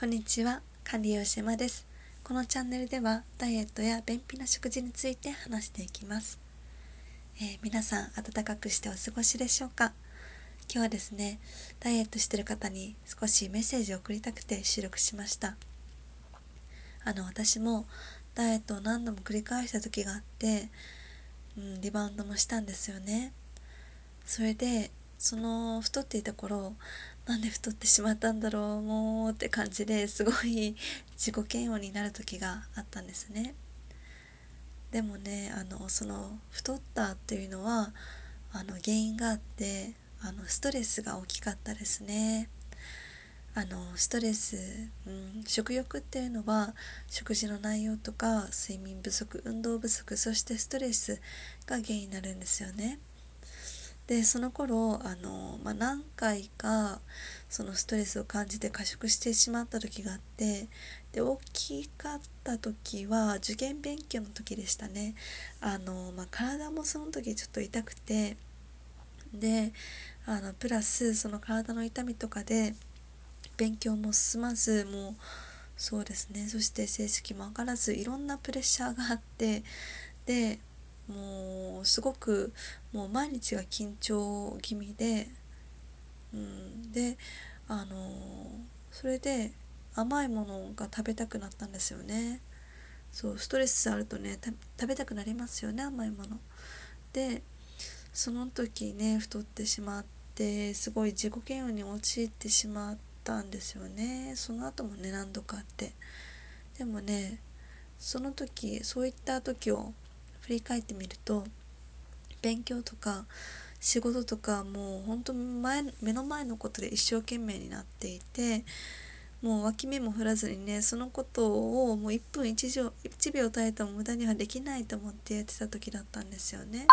こんにちは管理栄養士山です。このチャンネルではダイエットや便秘な食事について話していきます、えー、皆さん暖かくしてお過ごしでしょうか？今日はですねダイエットしてる方に少しメッセージを送りたくて収録しました。あの私もダイエットを何度も繰り返した時があってうん、リバウンドもしたんですよね。それでその太っていた頃なんで太ってしまったんだろうもうって感じですごい自己嫌悪になる時があったんですねでもねあのその太ったっていうのはあの原因があってあのストレスが大きかったですねあのストレス、うん、食欲っていうのは食事の内容とか睡眠不足運動不足そしてストレスが原因になるんですよね。でその頃あの、まあ、何回かそのストレスを感じて過食してしまった時があってで大きかった時は受験勉強の時でしたね。あの、まあ、体もその時ちょっと痛くてであのプラスその体の痛みとかで勉強も進まずもうそうですね。そして成績も上がらずいろんなプレッシャーがあってでもうすごくもう毎日が緊張気味で、うん、であのそれで甘いものが食べたくなったんですよね。そうストレスあるとね食べたくなりますよね甘いもの。でその時ね太ってしまってすごい自己嫌悪に陥ってしまったんですよね。その後もね何度かあって。でもねその時そういった時を振り返ってみると勉強とか仕事とかもう本当前目の前のことで一生懸命になっていてもう脇目も振らずにねそのことをもう1分 1, 秒1秒耐えても無駄にはできないと思ってやってた時だったんですよね。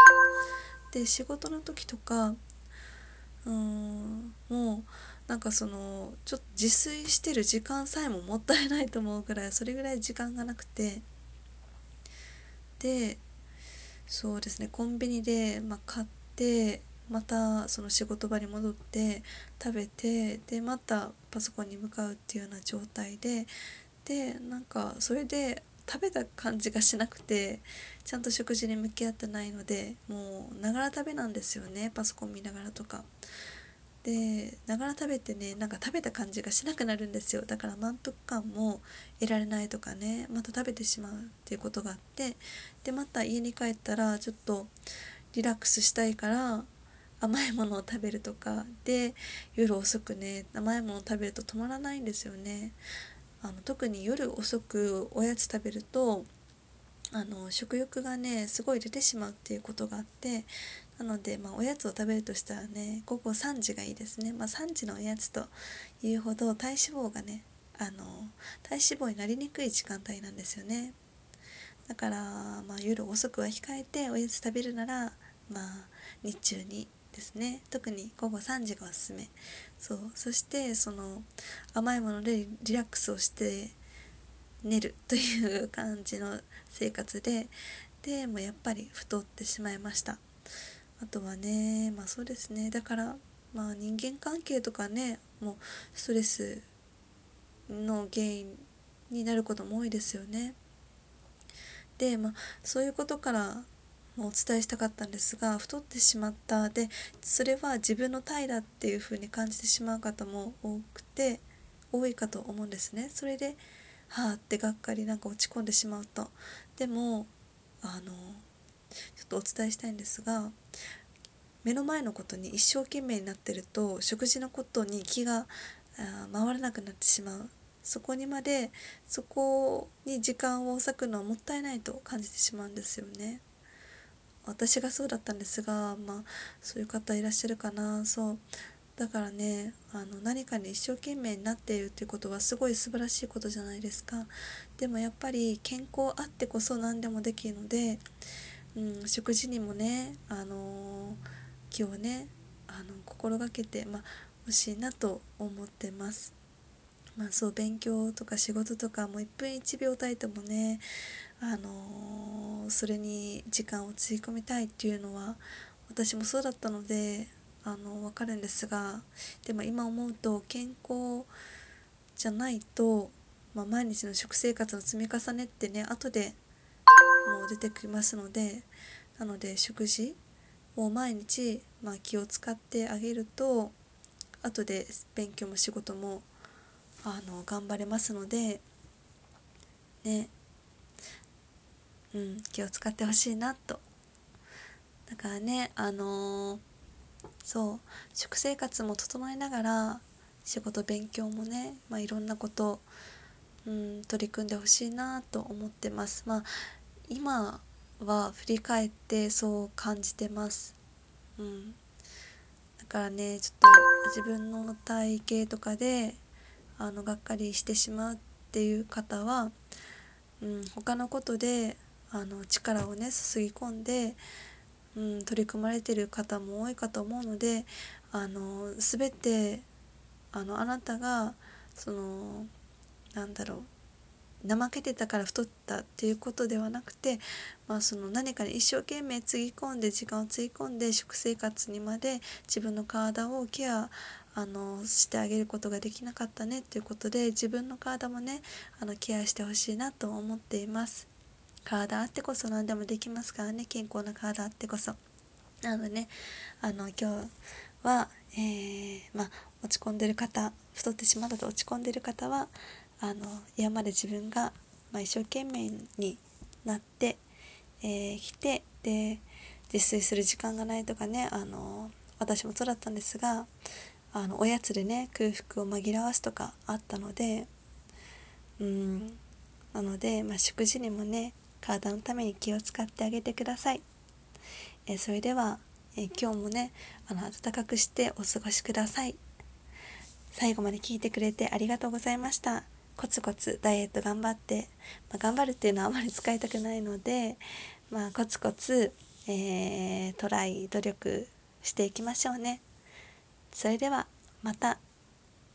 で仕事の時とかうーんもうなんかそのちょっと自炊してる時間さえももったいないと思うくらいそれぐらい時間がなくてでそうですねコンビニで、まあ、買ってまたその仕事場に戻って食べてでまたパソコンに向かうっていうような状態ででなんかそれで食べた感じがしなくてちゃんと食事に向き合ってないのでもうながら食べなんですよねパソコン見ながらとか。でながら食べてねなんか食べた感じがしなくなるんですよ。だから満腹感も得られないとかねまた食べてしまうっていうことがあってでまた家に帰ったらちょっとリラックスしたいから甘いものを食べるとかで夜遅くね甘いものを食べると止まらないんですよね。あの特に夜遅くおやつ食べるとあの食欲がねすごい出てしまうっていうことがあってなので、まあ、おやつを食べるとしたらね午後3時がいいですね、まあ、3時のおやつというほど体脂肪がねあの体脂肪になりにくい時間帯なんですよね。だから、まあ、夜遅くは控えておやつ食べるなら、まあ、日中にですね。特に午後3時がおすすめ。そう。そしてその甘いものでリラックスをして寝るという感じの生活ででもやっぱり太ってしまいました。あとはねまあそうですね。だからまあ人間関係とかねもうストレスの原因になることも多いですよね。でまあそういうことからお伝えしたかったんですが太ってしまった。でそれは自分の体だっていう風に感じてしまう方も多くて多いかと思うんですね。それではあってがっかりなんか落ち込んでしまうと。でもあのちょっとお伝えしたいんですが目の前のことに一生懸命になってると食事のことに気が回らなくなってしまう。そこにまでそこに時間を割くのはもったいないと感じてしまうんですよね。私がそうだったんですがまあそういう方いらっしゃるかな。そう。だからねあの何かに一生懸命になっているっていうことはすごい素晴らしいことじゃないですか。でもやっぱり健康あってこそ何でもできるので、うん、食事にもねあの気をねあの心がけてま欲しいなと思ってます。まあそう勉強とか仕事とかもう1分1秒たりともねあの、それに時間をつぎ込みたいっていうのは私もそうだったのであの分かるんですがでも今思うと健康じゃないと、まあ、毎日の食生活の積み重ねってね後でもう出てきますのでなので食事を毎日、まあ、気を使ってあげると後で勉強も仕事もあの頑張れますのでねうん気を使ってほしいなと。だからねあのー、そう。食生活も整えながら仕事勉強もね、まあ、いろんなこと、うん、取り組んでほしいなと思ってます。まあ今は振り返ってそう感じてます。うん。だからねちょっと自分の体型とかであのがっかりしてしまうっていう方は、うん、他のことであの力をね注ぎ込んで、うん、取り組まれてる方も多いかと思うのであの全てあのあなたがそのなんだろう怠けてたから太ったっていうことではなくて、まあ、その何かに一生懸命つぎ込んで時間をつぎ込んで食生活にまで自分の体をケアあのしてあげることができなかったねっていうことで自分の体もねあのケアしてほしいなと思っています。体あってこそ何でもできますからね健康な体あってこそ。なのでねあの今日は、えー、まあ、落ち込んでる方太ってしまったと落ち込んでる方はあの今まで自分が、まあ、一生懸命になってき、えー、てで自炊する時間がないとかねあの私もそうだったんですがあのおやつでね空腹を紛らわすとかあったのでうんなので、まあ、食事にもね体のために気を使ってあげてください。えそれでは、え今日もねあの暖かくしてお過ごしください。最後まで聞いてくれてありがとうございました。コツコツダイエット頑張って、まあ、頑張るっていうのはあまり使いたくないので、まあ、コツコツ、えー、トライ努力していきましょうね。それではまた